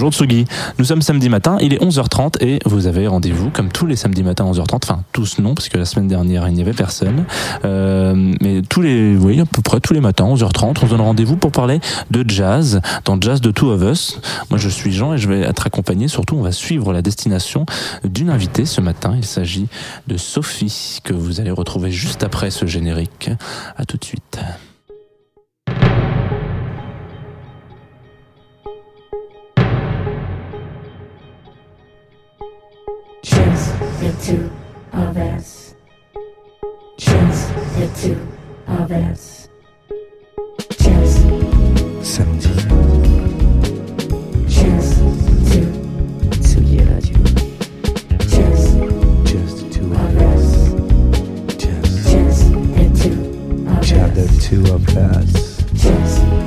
Bonjour Tsugi, nous sommes samedi matin, il est 11h30 et vous avez rendez-vous comme tous les samedis matins à 11h30, enfin tous non parce que la semaine dernière il n'y avait personne, euh, mais tous les, oui à peu près tous les matins 11h30 on se donne rendez-vous pour parler de jazz dans Jazz de Two of Us. Moi je suis Jean et je vais être accompagné, surtout on va suivre la destination d'une invitée ce matin, il s'agit de Sophie que vous allez retrouver juste après ce générique. À tout de suite. The two of us. Just the two of us. Just samedi. Just two. Tsugi Radio. Just Just two of us. us. Just, Just the two of just the us. two of us. Just,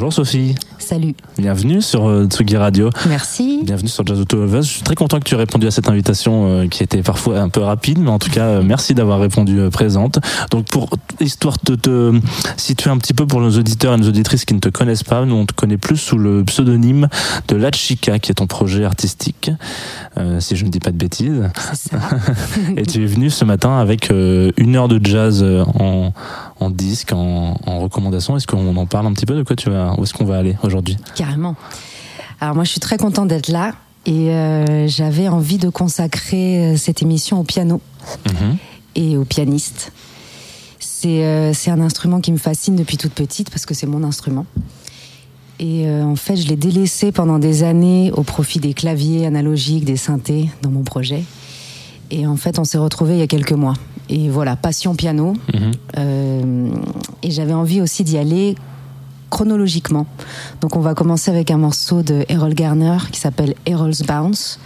Bonjour Sophie, Salut, bienvenue sur euh, Tsugi Radio. merci. Bienvenue sur Jazz Auto of Us. Je suis très content que tu aies répondu à cette invitation euh, qui était parfois un peu rapide, mais en tout cas, euh, merci d'avoir répondu présente. Donc, pour histoire de te situer un petit peu pour nos auditeurs et nos auditrices qui ne te connaissent pas, nous on te connaît plus sous le pseudonyme de La Chica, qui est ton projet artistique, si je ne dis pas de bêtises. Ça. Et tu es venu ce matin avec une heure de jazz en, en disque, en, en recommandation. Est-ce qu'on en parle un petit peu de quoi tu vas, où est-ce qu'on va aller aujourd'hui? Carrément. Alors moi, je suis très contente d'être là et euh, j'avais envie de consacrer euh, cette émission au piano Mhm. et au pianiste. C'est euh, un instrument qui me fascine depuis toute petite parce que c'est mon instrument. Et euh, en fait, je l'ai délaissé pendant des années au profit des claviers analogiques, des synthés dans mon projet. Et en fait, on s'est retrouvés il y a quelques mois. Et voilà, passion piano. Mhm. Euh, et j'avais envie aussi d'y aller chronologiquement. Donc on va commencer avec un morceau de Errol Garner qui s'appelle Errol's Bounce.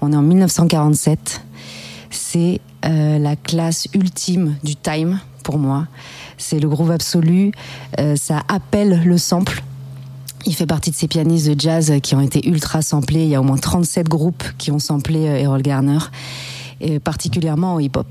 On est en 1947. C'est euh, la classe ultime du time pour moi. C'est le groove absolu. Euh, ça appelle le sample. Il fait partie de ces pianistes de jazz qui ont été ultra samplés. Il y a au moins 37 groupes qui ont samplé Errol Garner, et particulièrement au hip-hop.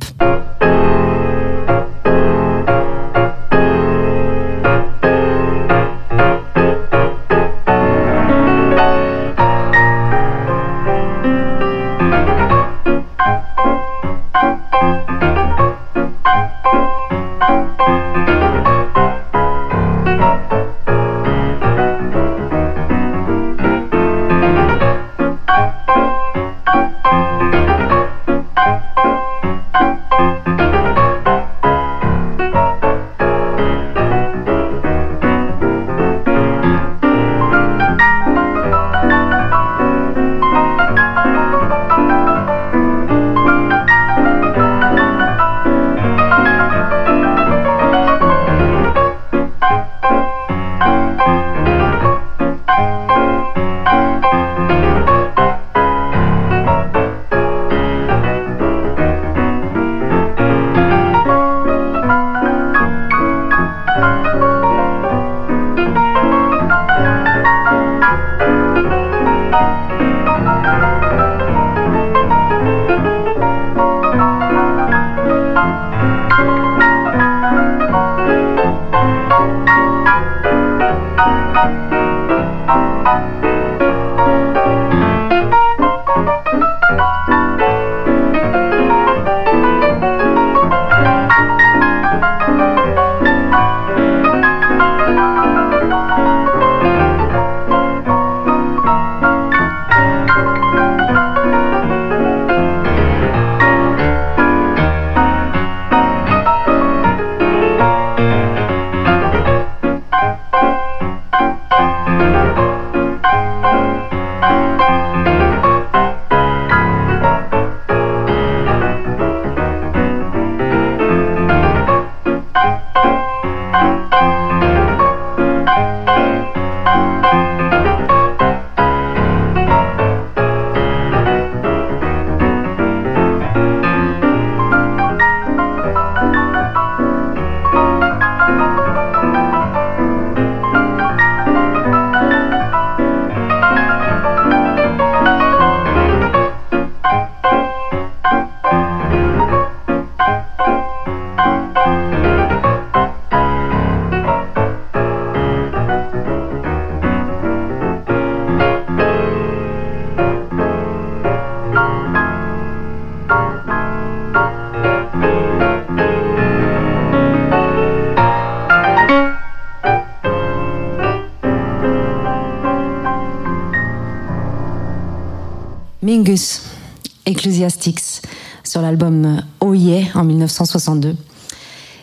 Ecclesiastics, sur l'album Oh Yeah en 1962.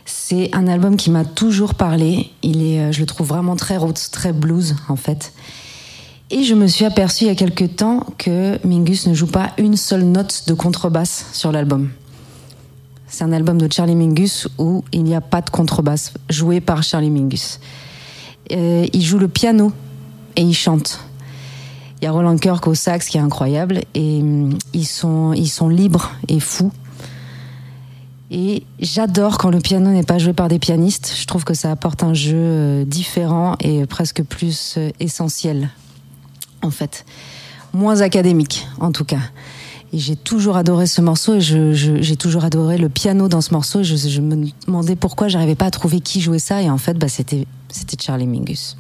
C'est un album qui m'a toujours parlé. Il est, euh, je le trouve vraiment très roots, très blues en fait. Et je me suis aperçue il y a quelques temps que Mingus ne joue pas une seule note de contrebasse sur l'album. C'est un album de Charlie Mingus où il n'y a pas de contrebasse jouée par Charlie Mingus. Euh, il joue le piano et il chante. Il y a Roland Kirk au sax qui est incroyable et hum, ils sont, ils sont libres et fous. Et j'adore quand le piano n'est pas joué par des pianistes. Je trouve que ça apporte un jeu euh, différent et presque plus euh, essentiel, en fait. Moins académique, en tout cas. Et j'ai toujours adoré ce morceau et j'ai toujours adoré le piano dans ce morceau. Je, me demandais pourquoi j'arrivais pas à trouver qui jouait ça. Et en fait, bah, c'était Charlie Mingus.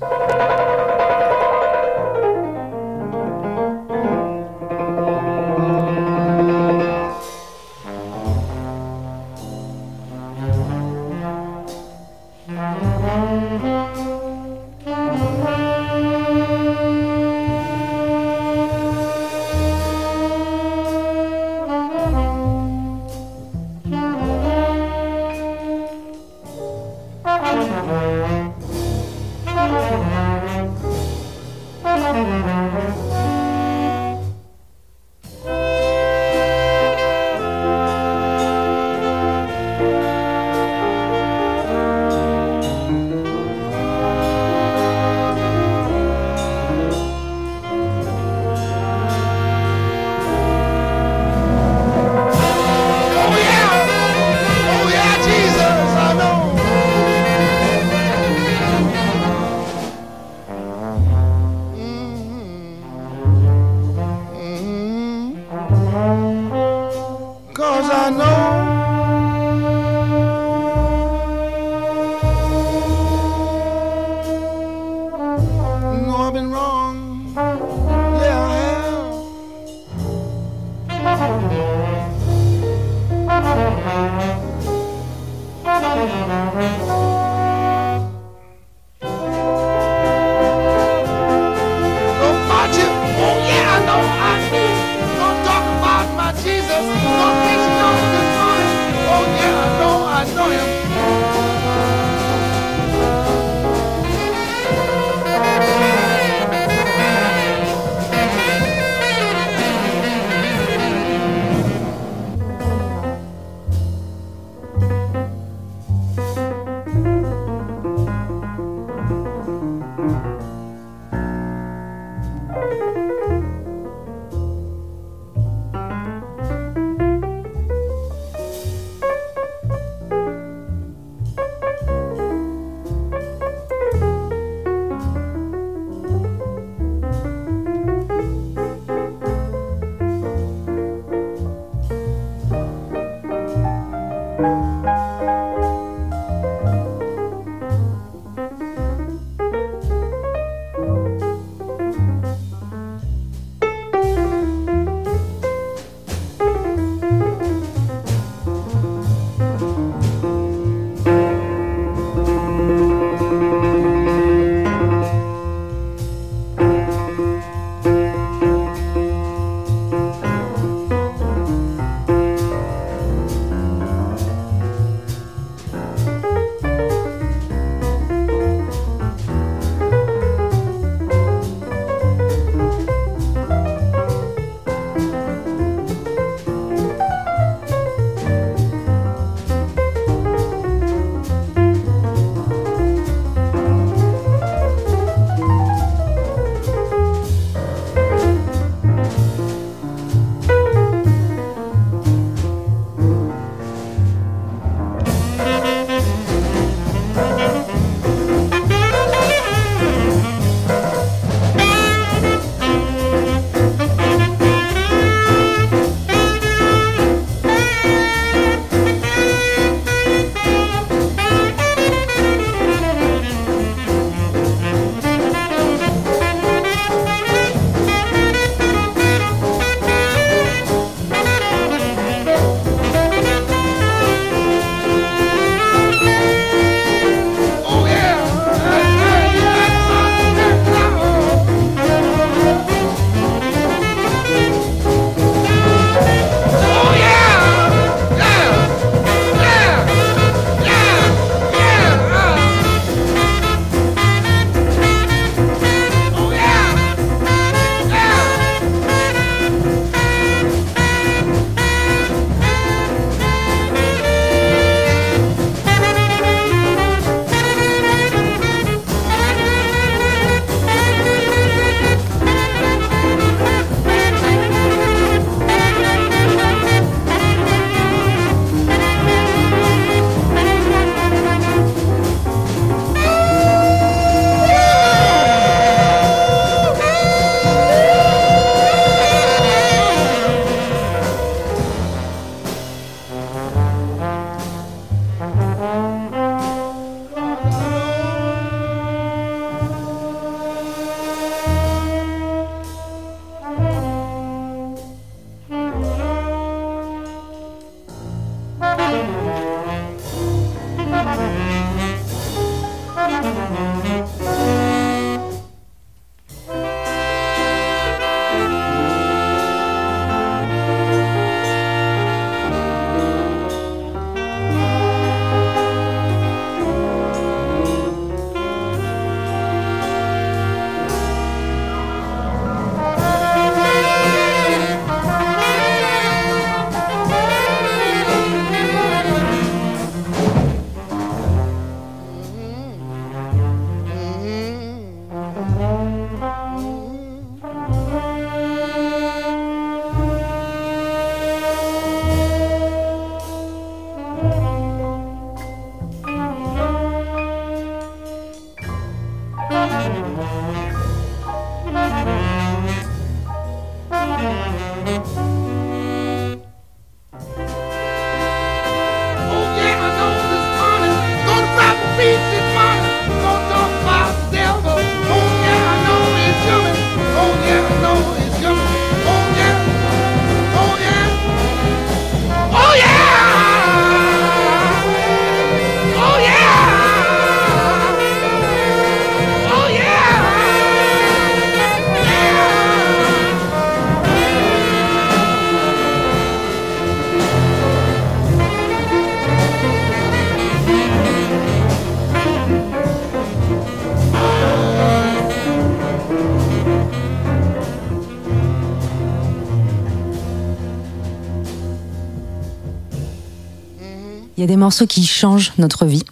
Y a des morceaux qui changent notre vie.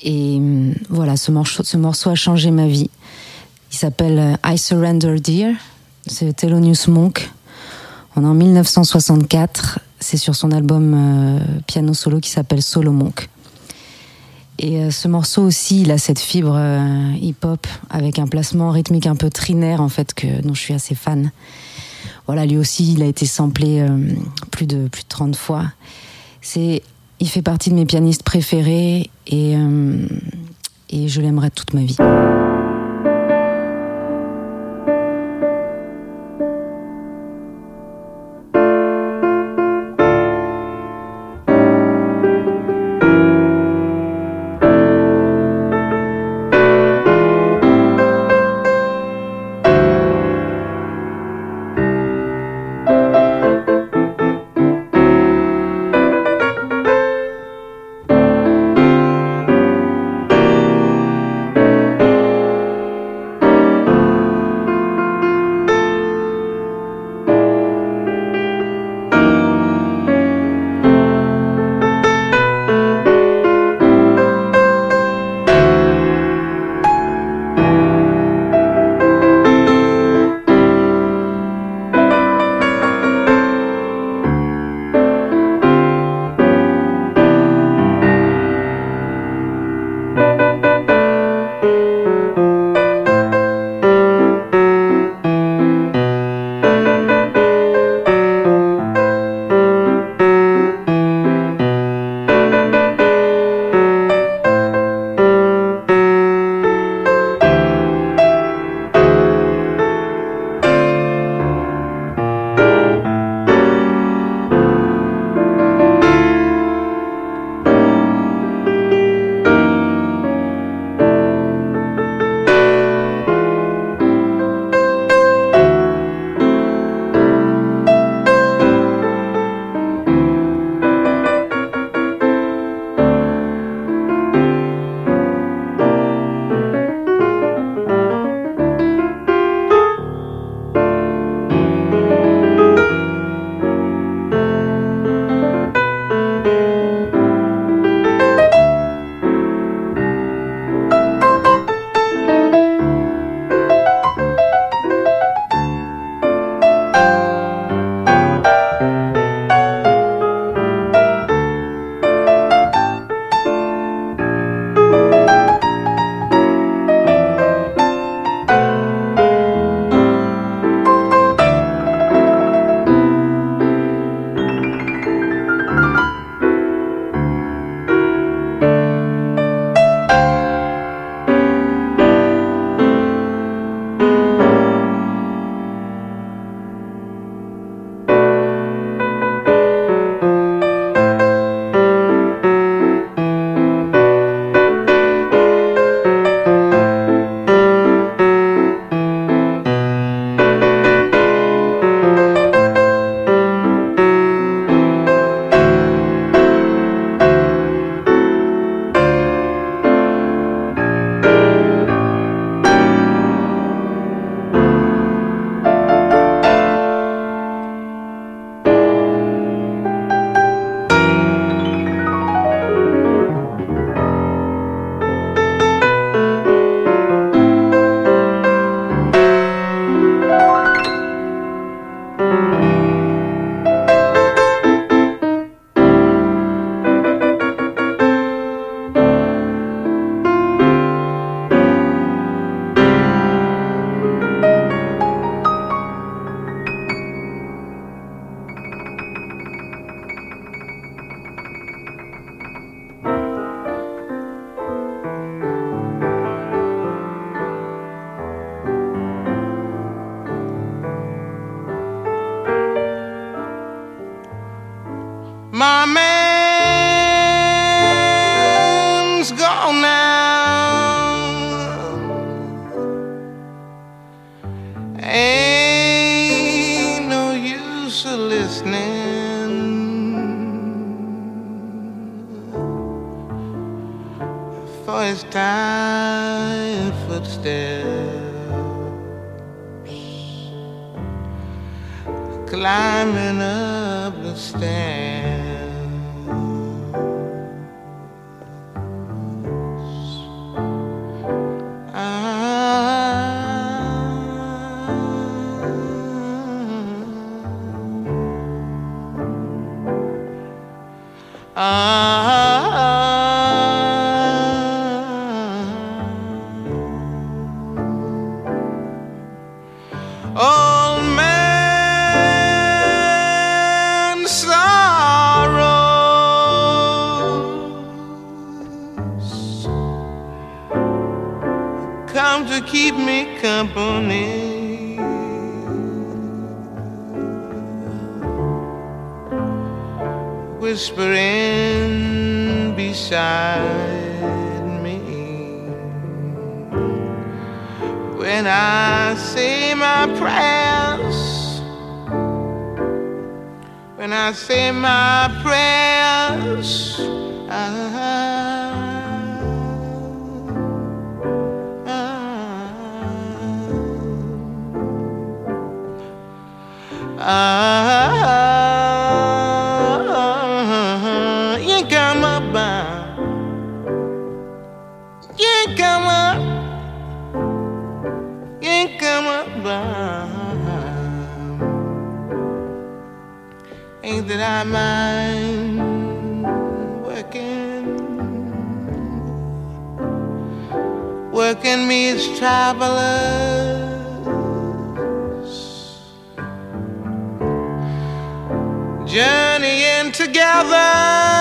Et hum, voilà, ce morceau, ce morceau a changé ma vie. Il s'appelle euh, I Surrender Dear. C'est Thelonious Monk. On est en 1964. C'est sur son album euh, piano solo qui s'appelle Solo Monk. Et euh, ce morceau aussi, il a cette fibre euh, hip-hop avec un placement rythmique un peu trinaire en fait que dont je suis assez fan. Voilà, lui aussi, il a été samplé euh, plus de plus de 30 fois. C'est, il fait partie de mes pianistes préférés et euh, je l'aimerai toute ma vie. Whispering working me as travelers, journeying together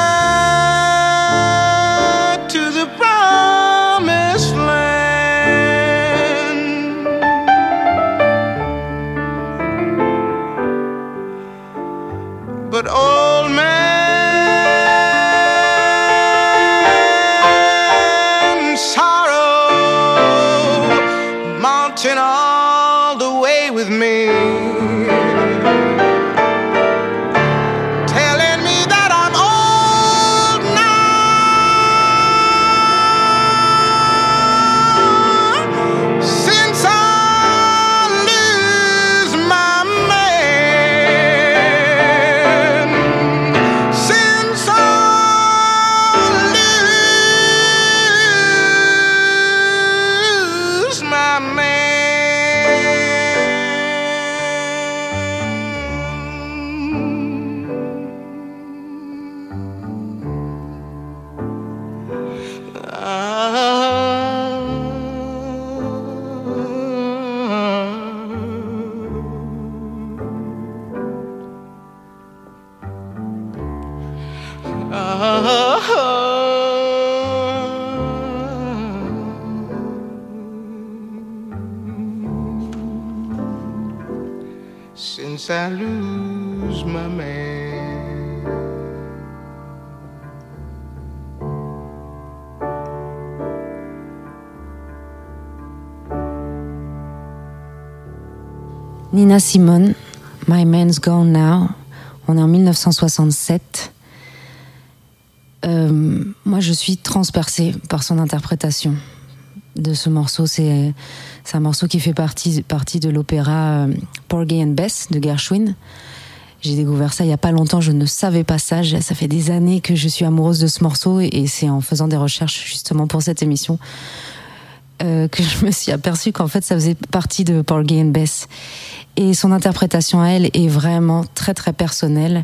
Simone, My Man's Gone Now. On est en 1967. Euh, moi, je suis transpercée par son interprétation de ce morceau. C'est un morceau qui fait partie, de l'opéra euh, Porgy and Bess de Gershwin. J'ai découvert ça il y a pas longtemps, je ne savais pas ça. Ça fait des années que je suis amoureuse de ce morceau et c'est en faisant des recherches justement pour cette émission euh, que je me suis aperçue qu'en fait ça faisait partie de Porgy and Bess. Et son interprétation à elle est vraiment très très personnelle.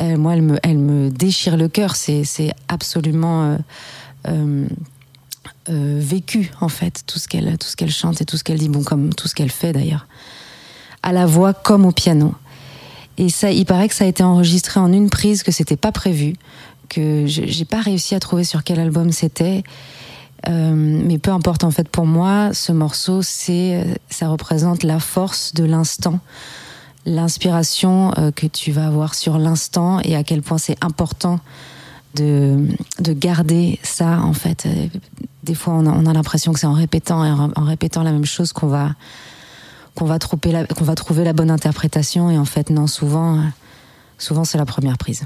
Euh, moi, elle me, elle me déchire le cœur. C'est, absolument euh, vécu en fait tout ce qu'elle, chante et tout ce qu'elle dit, bon comme tout ce qu'elle fait d'ailleurs, à la voix comme au piano. Et ça, il paraît que ça a été enregistré en une prise, que c'était pas prévu, que j'ai pas réussi à trouver sur quel album c'était. Euh, mais peu importe en fait pour moi, ce morceau, c'est, euh, ça représente la force de l'instant, l'inspiration euh, que tu vas avoir sur l'instant et à quel point c'est important de, de garder ça en fait. Des fois, on a, on a l'impression que c'est en répétant et en, répétant la même chose qu'on va trouver la, qu'on va trouver la bonne interprétation et en fait non, souvent, souvent c'est la première prise.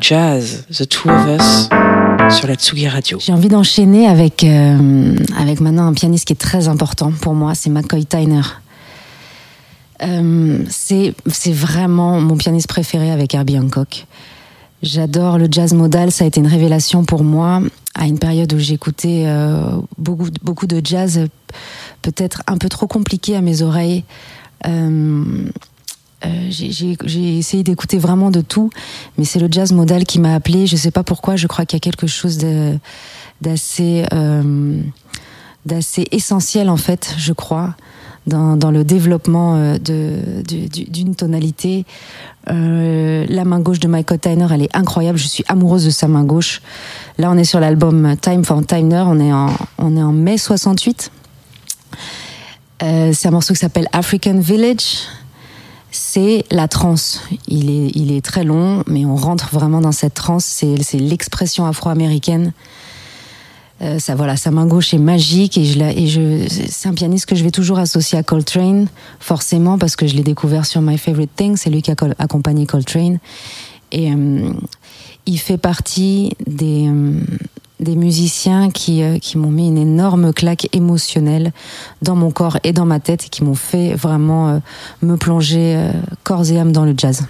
Jazz, The Two of Us, sur la Tsugi Radio. J'ai envie d'enchaîner avec, euh, avec maintenant un pianiste qui est très important pour moi, c'est McCoy Tyner. Euh, c'est vraiment mon pianiste préféré avec Herbie Hancock. J'adore le jazz modal, ça a été une révélation pour moi à une période où j'écoutais euh, beaucoup, beaucoup de jazz, peut-être un peu trop compliqué à mes oreilles. Euh, euh, j'ai- essayé d'écouter vraiment de tout, mais c'est le jazz modal qui m'a appelé. Je sais pas pourquoi. Je crois qu'il y a quelque chose d'assez euh, essentiel en fait, je crois, dans, dans le développement euh, d'une tonalité. Euh, la main gauche de Michael Tyner, elle est incroyable. Je suis amoureuse de sa main gauche. Là, on est sur l'album Time for Tyner. On est en, on est en mai 68. Euh, c'est un morceau qui s'appelle African Village. C'est la trance. Il est, il est très long, mais on rentre vraiment dans cette trance. C'est, l'expression afro-américaine. Euh, ça, voilà, sa main gauche est magique et je, et je, c'est un pianiste que je vais toujours associer à Coltrane, forcément parce que je l'ai découvert sur My Favorite Thing. C'est lui qui a accompagné Coltrane et euh, il fait partie des euh, des musiciens qui euh, qui m'ont mis une énorme claque émotionnelle dans mon corps et dans ma tête et qui m'ont fait vraiment euh, me plonger euh, corps et âme dans le jazz.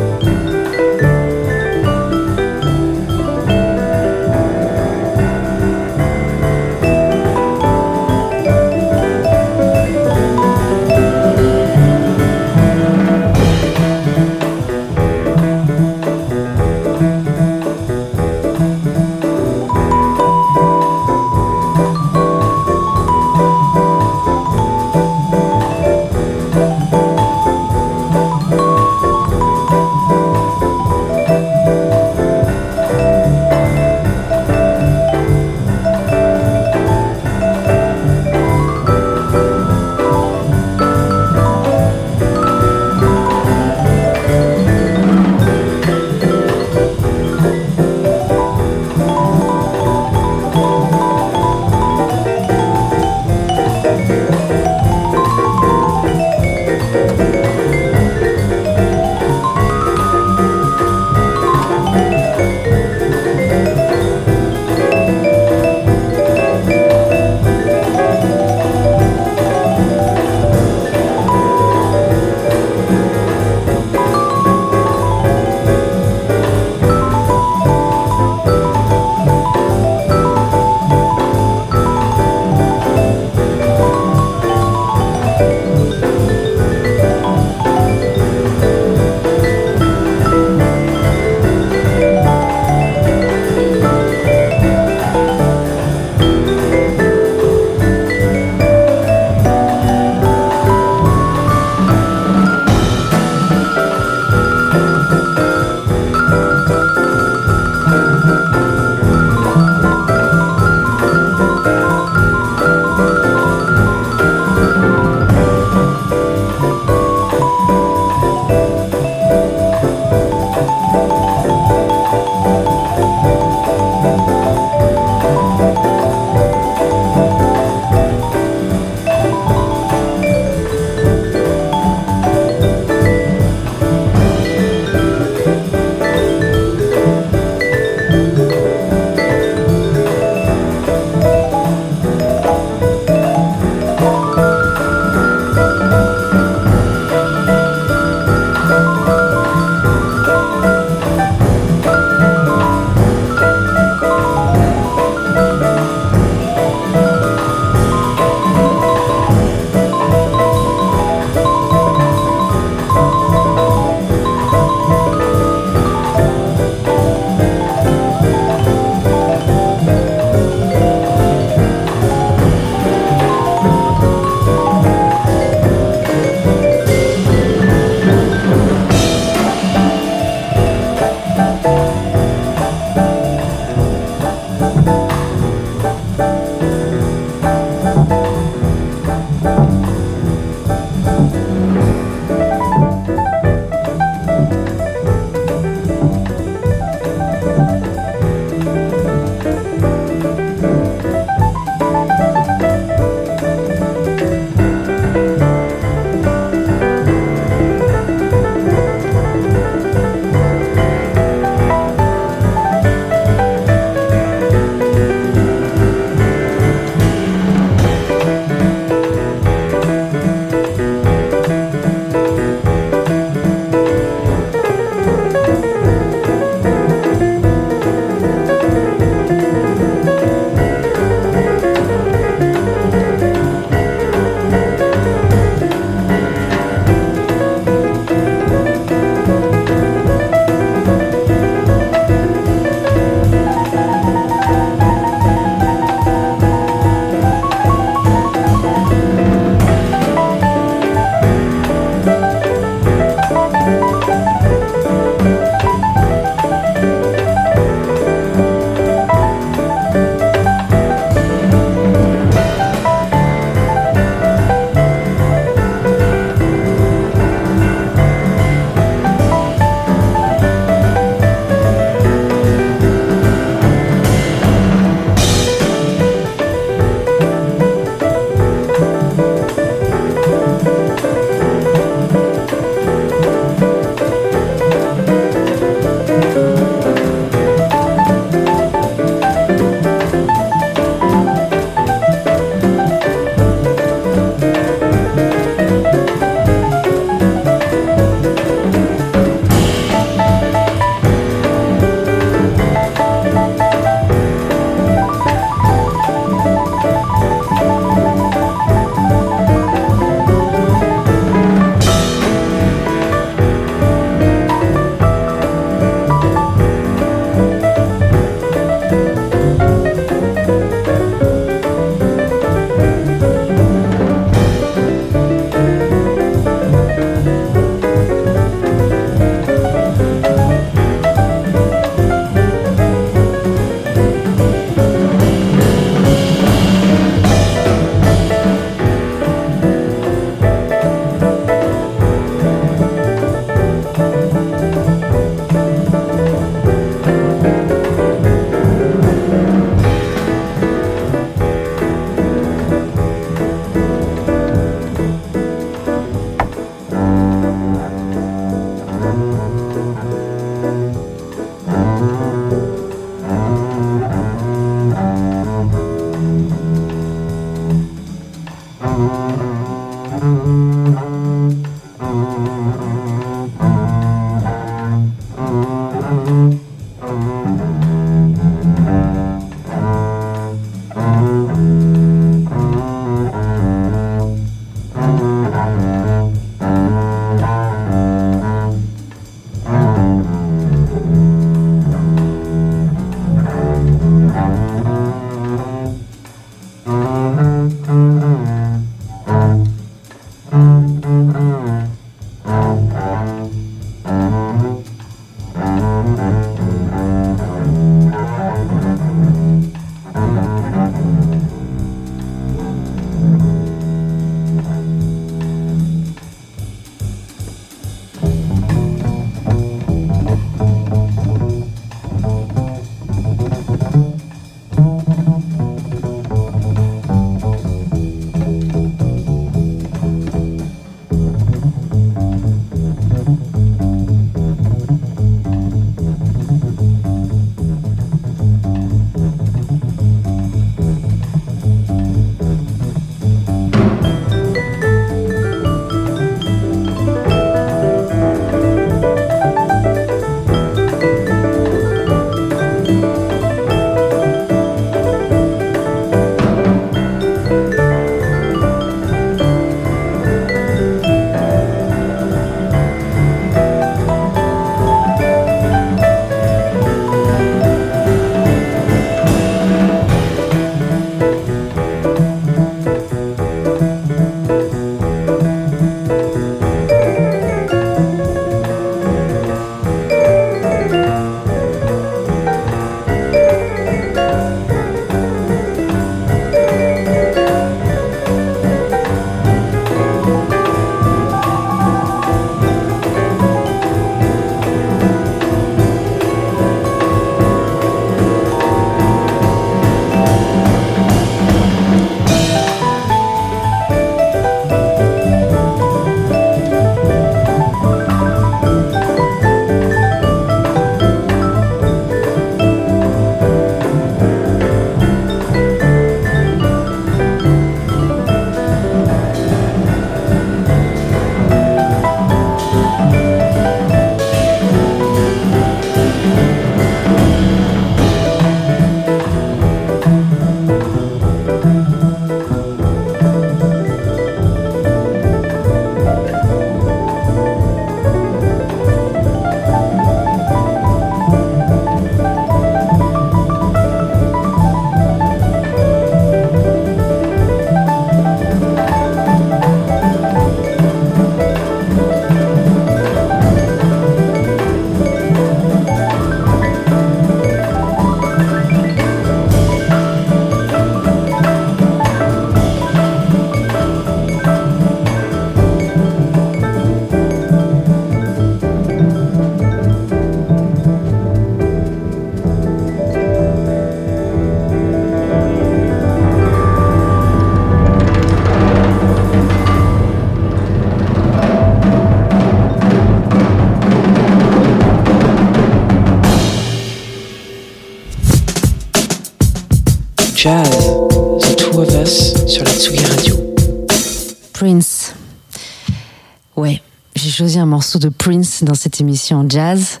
Choisi un morceau de Prince dans cette émission jazz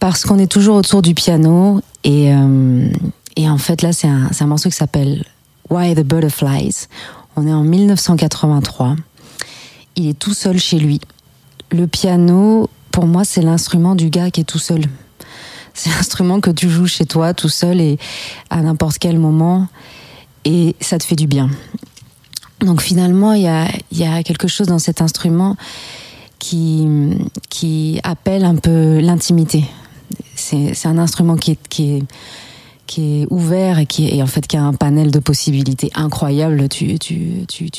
parce qu'on est toujours autour du piano et, euh, et en fait là c'est un, morceau qui s'appelle Why the Butterflies. On est en 1983. Il est tout seul chez lui. Le piano, pour moi, c'est l'instrument du gars qui est tout seul. C'est l'instrument que tu joues chez toi tout seul et à n'importe quel moment et ça te fait du bien. Donc finalement, il y a, y a quelque chose dans cet instrument qui, appelle un peu l'intimité. C'est un instrument qui est, ouvert et qui a un panel de possibilités incroyables. Tu,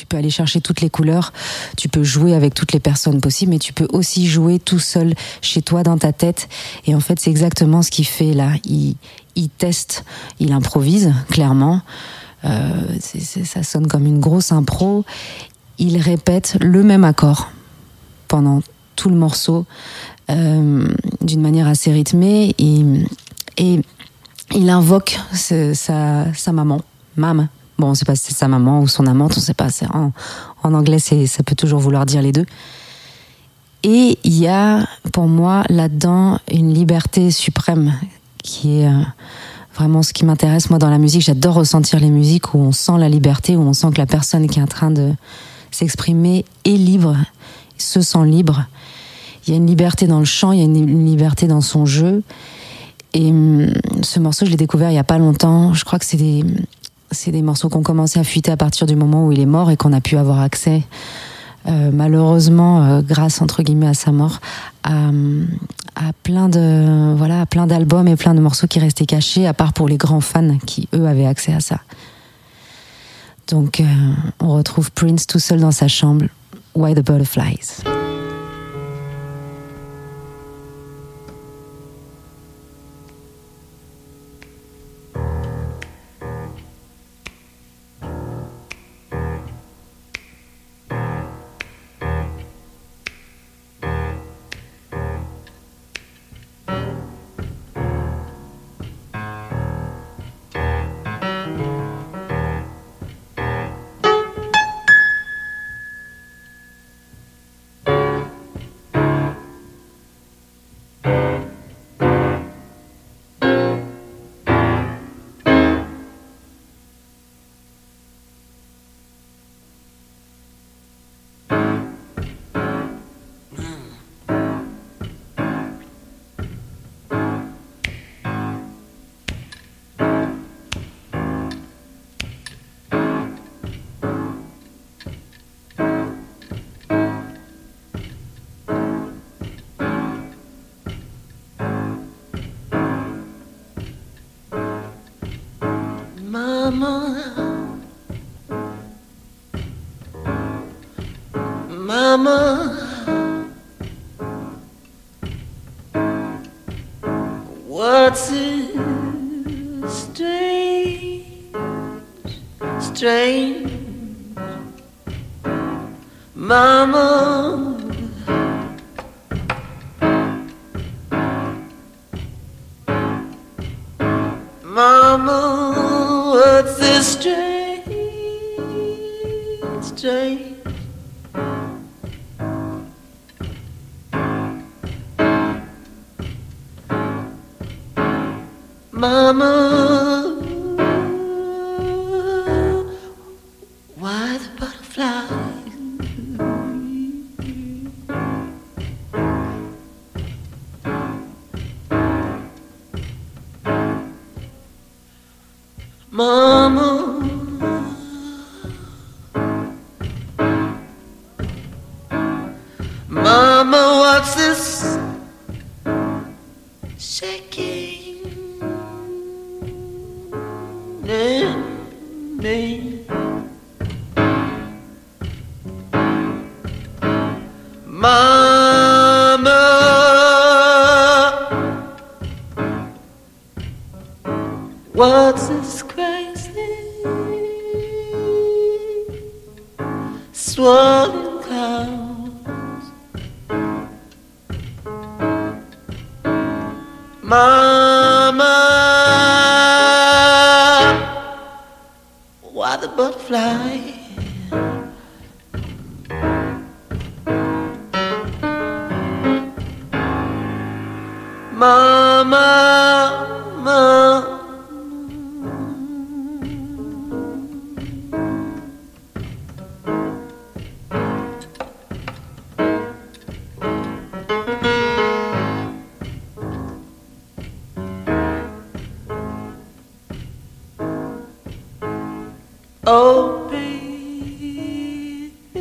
peux aller chercher toutes les couleurs, tu peux jouer avec toutes les personnes possibles, mais tu peux aussi jouer tout seul chez toi dans ta tête. Et en fait, c'est exactement ce qu'il fait là. Il, teste, il improvise clairement. Euh, ça sonne comme une grosse impro. Il répète le même accord pendant tout le morceau euh, d'une manière assez rythmée et, il invoque sa, maman, Mam, Bon, on sait pas si c'est sa maman ou son amante, on sait pas. En, anglais, ça peut toujours vouloir dire les deux. Et il y a, pour moi, là-dedans, une liberté suprême qui est euh, vraiment ce qui m'intéresse, moi, dans la musique. J'adore ressentir les musiques où on sent la liberté, où on sent que la personne qui est en train de s'exprimer est libre, se sent libre. Il y a une liberté dans le chant, il y a une, liberté dans son jeu. Et hum, ce morceau, je l'ai découvert il y a pas longtemps. Je crois que c'est des, c'est des morceaux qui ont commencé à fuiter à partir du moment où il est mort et qu'on a pu avoir accès, euh, malheureusement, euh, grâce entre guillemets à sa mort, à, hum, à plein de, voilà, à plein d'albums et plein de morceaux qui restaient cachés, à part pour les grands fans qui eux avaient accès à ça. Donc, euh, on retrouve Prince tout seul dans sa chambre. Why the Butterflies. Mama, Mama, what's it strange, strange, Mama?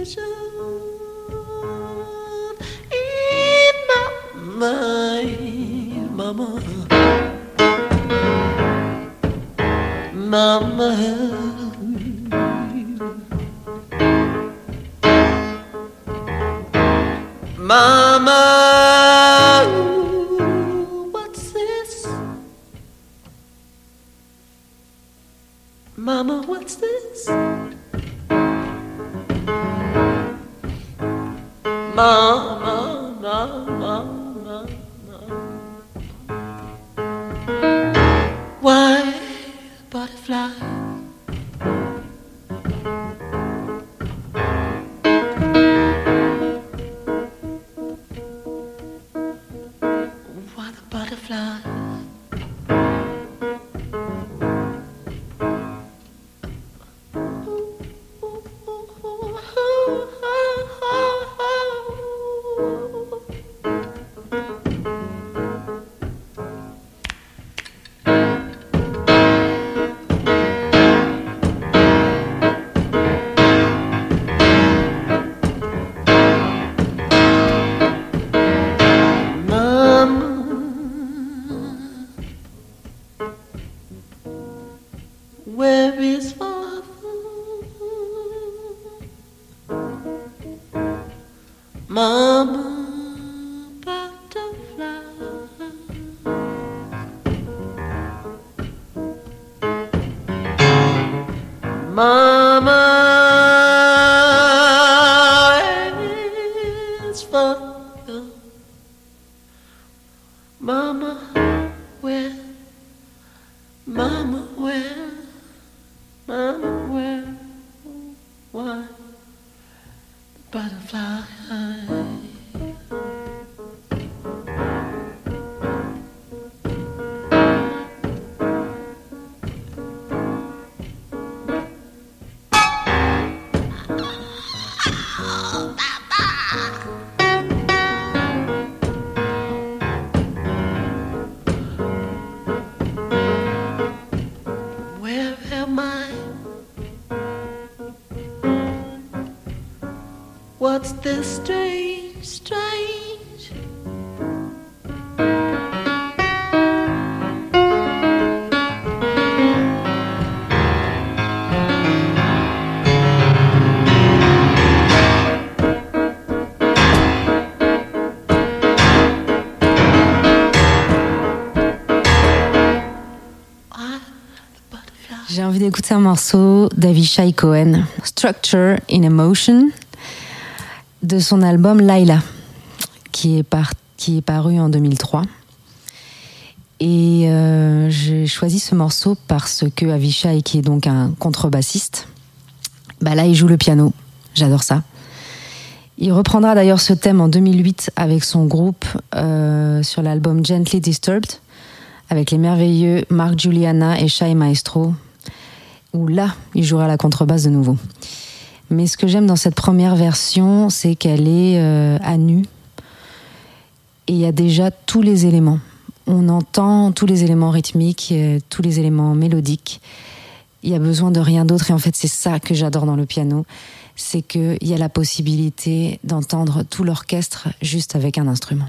In my mind, Mama, Mama. Mama, J'ai envie d'écouter un morceau d'Avishai Cohen, Structure in Emotion, de son album Laila, qui est, par- qui est paru en 2003. Et euh, j'ai choisi ce morceau parce que Avishai, qui est donc un contrebassiste, bah là il joue le piano. J'adore ça. Il reprendra d'ailleurs ce thème en 2008 avec son groupe euh, sur l'album Gently Disturbed, avec les merveilleux Mark Juliana et Shai Maestro, où là, il jouera la contrebasse de nouveau. Mais ce que j'aime dans cette première version, c'est qu'elle est euh, à nu. Et il y a déjà tous les éléments. On entend tous les éléments rythmiques, euh, tous les éléments mélodiques. Il y a besoin de rien d'autre. Et en fait, c'est ça que j'adore dans le piano. C'est qu'il y a la possibilité d'entendre tout l'orchestre juste avec un instrument.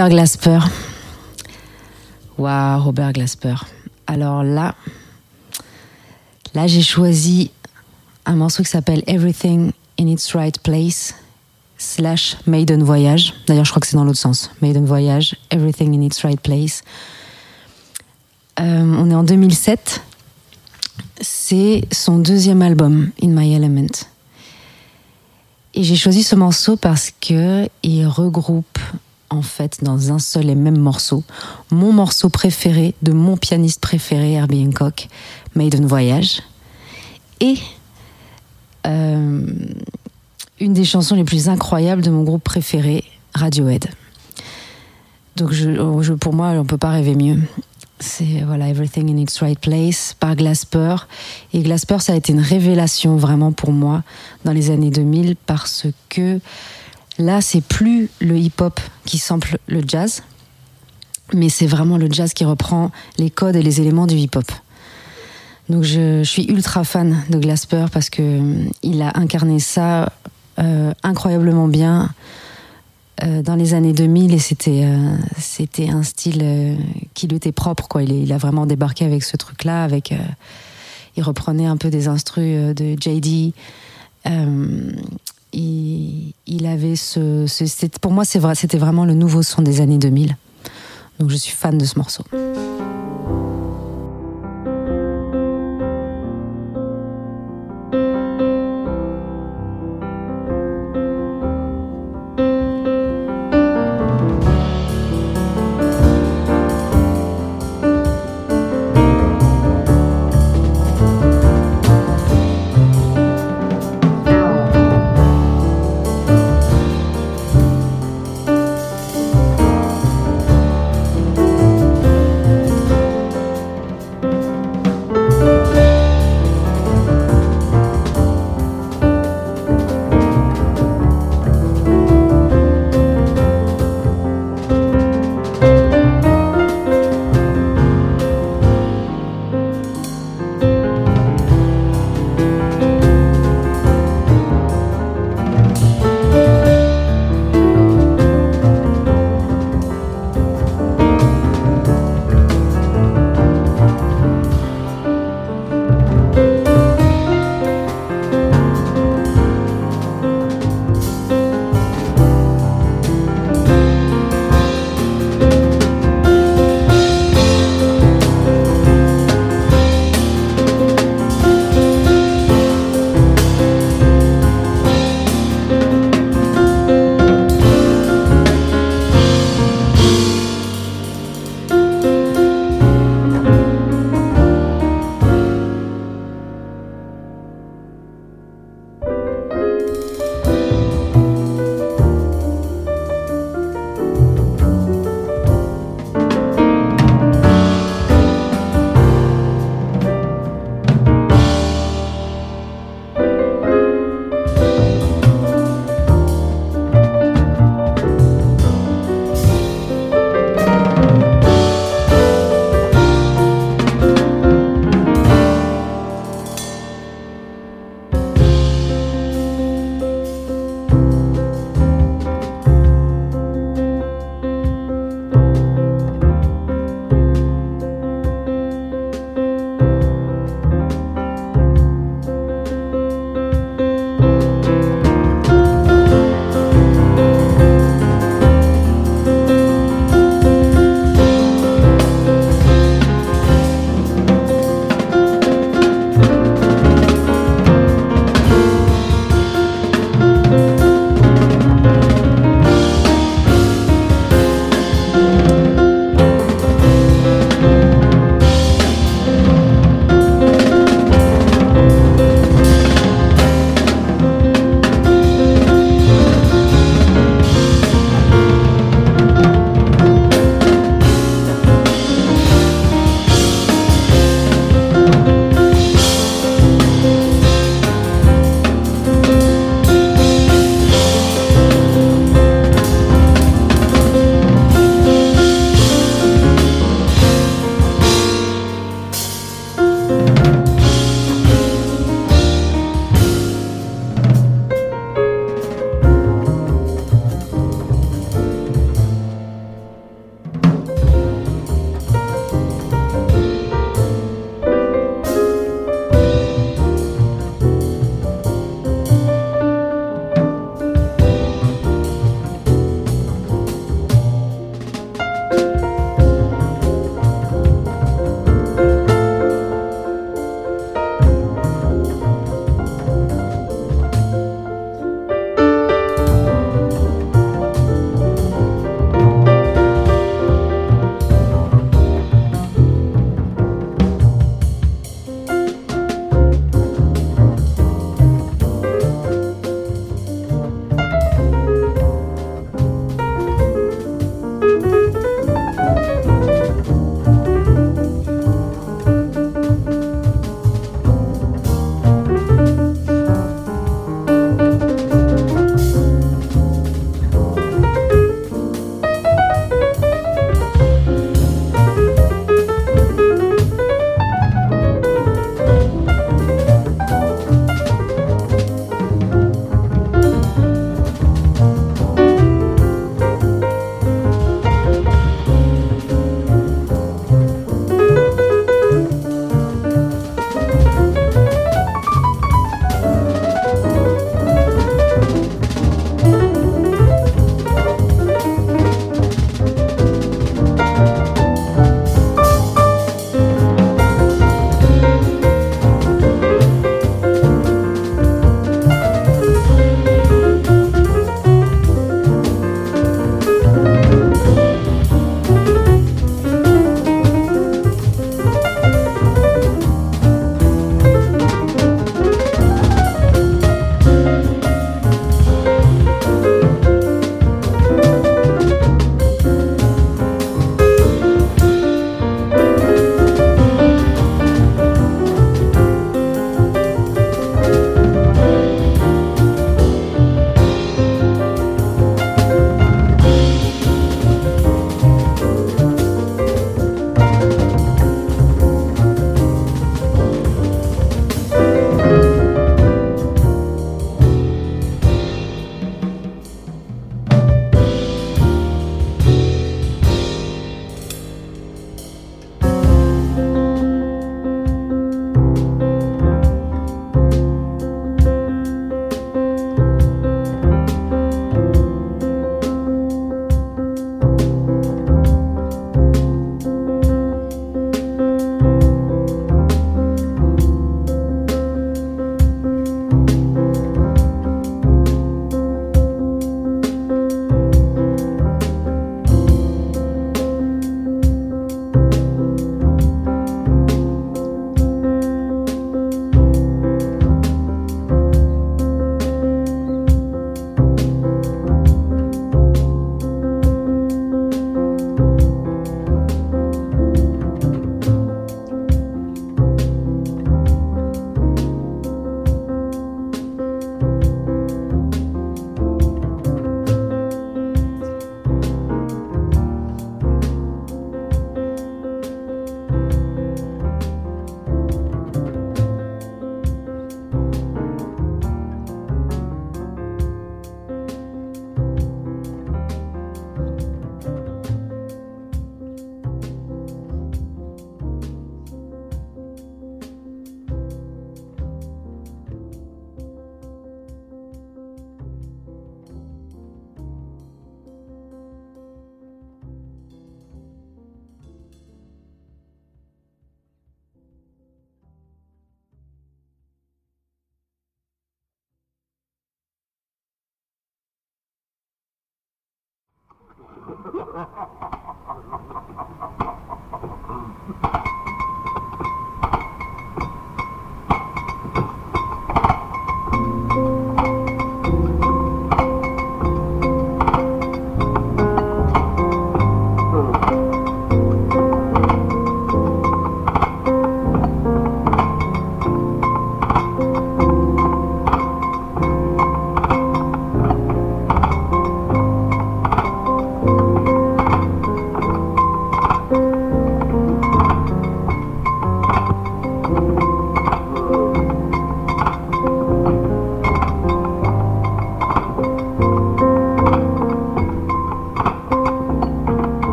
Robert Glasper. Waouh, Robert Glasper. Alors là, là j'ai choisi un morceau qui s'appelle Everything in its Right Place slash Maiden Voyage. D'ailleurs, je crois que c'est dans l'autre sens. Maiden Voyage, Everything in its Right Place. Euh, on est en 2007. C'est son deuxième album, In My Element. Et j'ai choisi ce morceau parce que il regroupe en fait dans un seul et même morceau mon morceau préféré de mon pianiste préféré Herbie Hancock, Maiden Voyage, et euh, une des chansons les plus incroyables de mon groupe préféré, Radiohead. Donc pour moi, on peut pas rêver mieux. C'est voilà Everything in its Right Place par Glasper. Et Glasper, ça a été une révélation vraiment pour moi dans les années 2000 parce que là, c'est plus le hip-hop qui sample le jazz, mais c'est vraiment le jazz qui reprend les codes et les éléments du hip-hop. Donc je, suis ultra fan de Glasper parce que euh, il a incarné ça euh, incroyablement bien euh, dans les années 2000 et c'était c'était un style qui lui était propre quoi. Il, il a vraiment débarqué avec ce truc là, avec il reprenait un peu des instrus de JD. Il, il avait ce, ce- pour moi c'était vraiment le nouveau son des années 2000. Donc je suis fan de ce morceau.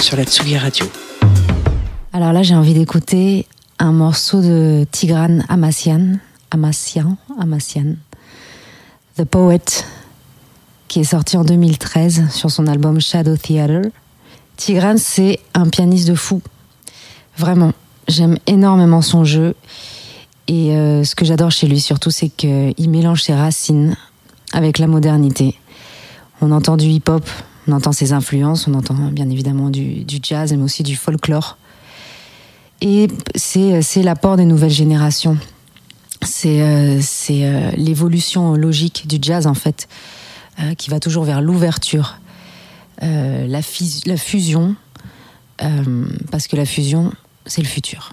Sur la Tsugi Radio. Alors là, j'ai envie d'écouter un morceau de Tigran Amassian, Amassian, Amassian, The Poet, qui est sorti en 2013 sur son album Shadow Theater. Tigran, c'est un pianiste de fou. Vraiment, j'aime énormément son jeu. Et euh, ce que j'adore chez lui surtout, c'est qu'il mélange ses racines avec la modernité. On entend du hip-hop, on entend ses influences, on entend bien évidemment du, jazz, mais aussi du folklore. Et c'est l'apport des nouvelles générations. C'est euh, euh, l'évolution logique du jazz, en fait, euh, qui va toujours vers l'ouverture, la, fusion, parce que la fusion, c'est le futur.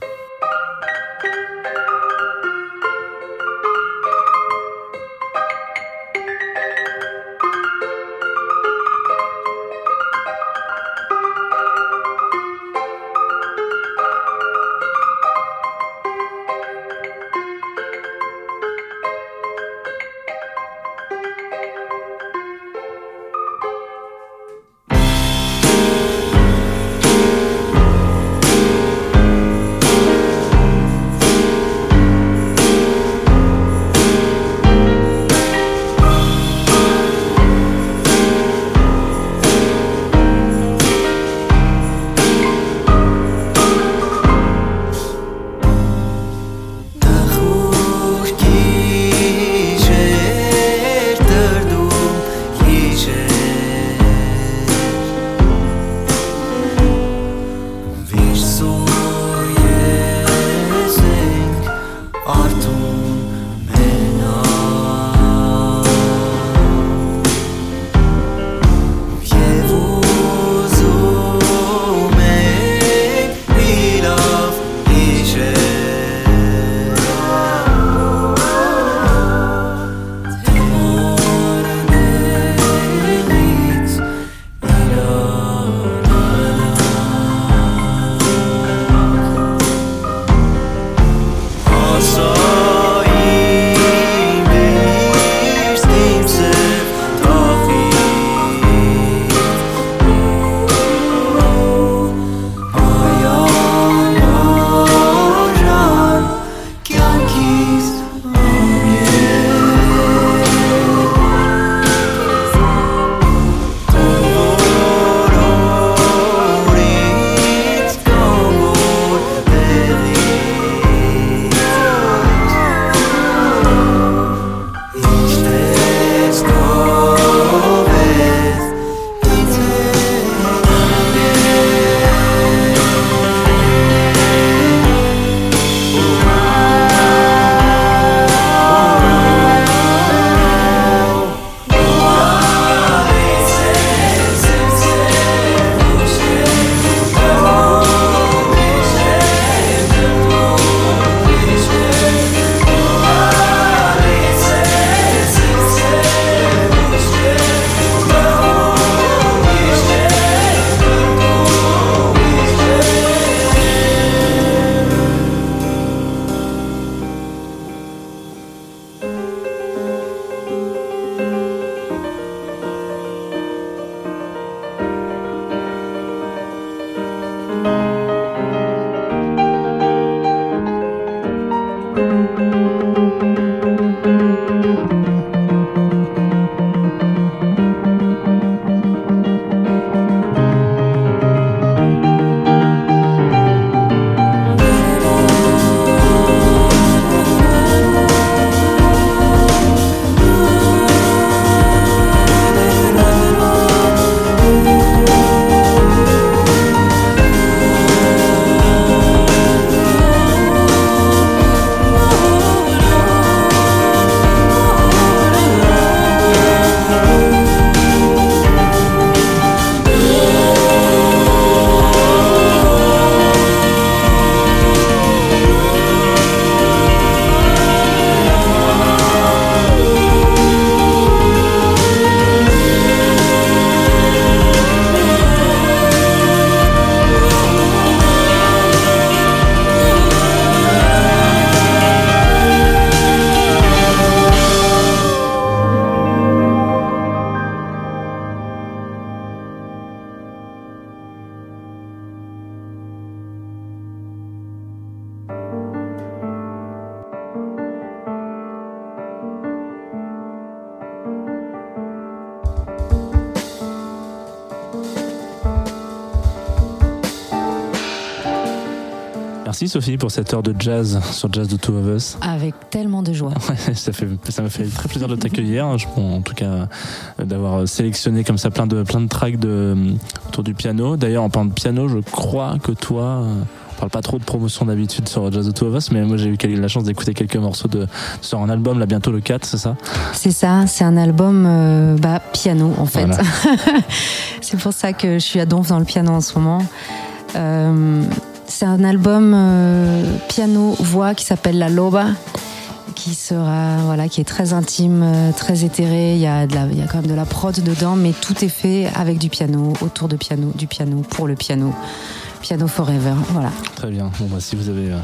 Sophie pour cette heure de jazz sur Jazz de Two of Us. Avec tellement de joie. Ouais, ça fait ça m'a fait très plaisir de t'accueillir. En tout cas, d'avoir sélectionné comme ça plein de plein de tracks de autour du piano. D'ailleurs, en parlant de piano, je crois que toi, euh, on parle pas trop de promotion d'habitude sur Jazz de Two of Us, mais moi j'ai eu la chance d'écouter quelques morceaux de sur un album là bientôt le 4, c'est ça? C'est ça, c'est un album euh, bah, piano en fait. Voilà. c'est pour ça que je suis à donf dans le piano en ce moment. Euh, c'est un album euh, piano-voix qui s'appelle La Loba, qui sera voilà, qui est très intime, euh, très éthéré. Il y a de la, il y a quand même de la prod dedans, mais tout est fait avec du piano, autour de piano, du piano pour le piano, piano forever. Voilà. Très bien. Bon, bah, si vous avez euh,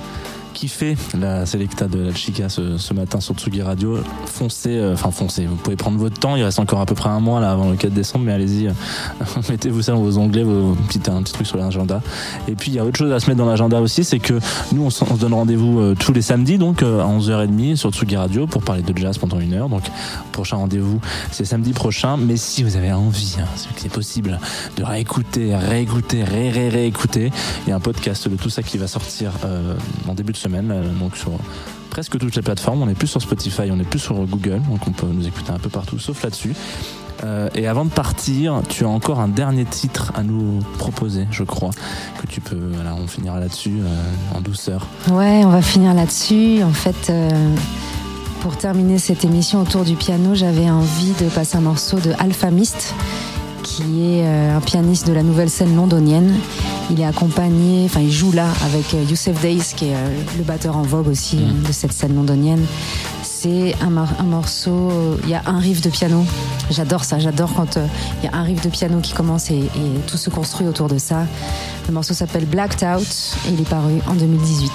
kiffé. La Selecta de la Chica ce, matin sur Tsugi Radio, foncez, euh, enfin foncez, vous pouvez prendre votre temps, il reste encore à peu près un mois là avant le 4 décembre, mais allez-y, euh, mettez-vous ça dans vos onglets, vos petits, un petit truc sur l'agenda. Et puis il y a autre chose à se mettre dans l'agenda aussi, c'est que nous on, se donne rendez-vous euh, tous les samedis, donc euh, à 11h30 sur Tsugi Radio pour parler de jazz pendant une heure. Donc prochain rendez-vous c'est samedi prochain, mais si vous avez envie, hein, c'est possible, de réécouter, réécouter, ré, ré, réécouter, il y a un podcast de tout ça qui va sortir euh, en début de semaine, là, donc sur presque toutes les plateformes. On est plus sur Spotify, on est plus sur Google, donc on peut nous écouter un peu partout, sauf là-dessus. Euh, et avant de partir, tu as encore un dernier titre à nous proposer, je crois, que tu peux. Voilà, on finira là-dessus euh, en douceur. Ouais, on va finir là-dessus. En fait, euh, pour terminer cette émission autour du piano, j'avais envie de passer un morceau de Alpha Mist, qui est euh, un pianiste de la nouvelle scène londonienne. Il est accompagné, enfin, il joue là avec euh, Youssef Days, qui est euh, le batteur en vogue aussi euh, de cette scène londonienne. C'est un, mor- un morceau, il y a un riff de piano. J'adore ça, j'adore quand il y a un riff de piano qui commence et, et tout se construit autour de ça. Le morceau s'appelle Blacked Out et il est paru en 2018.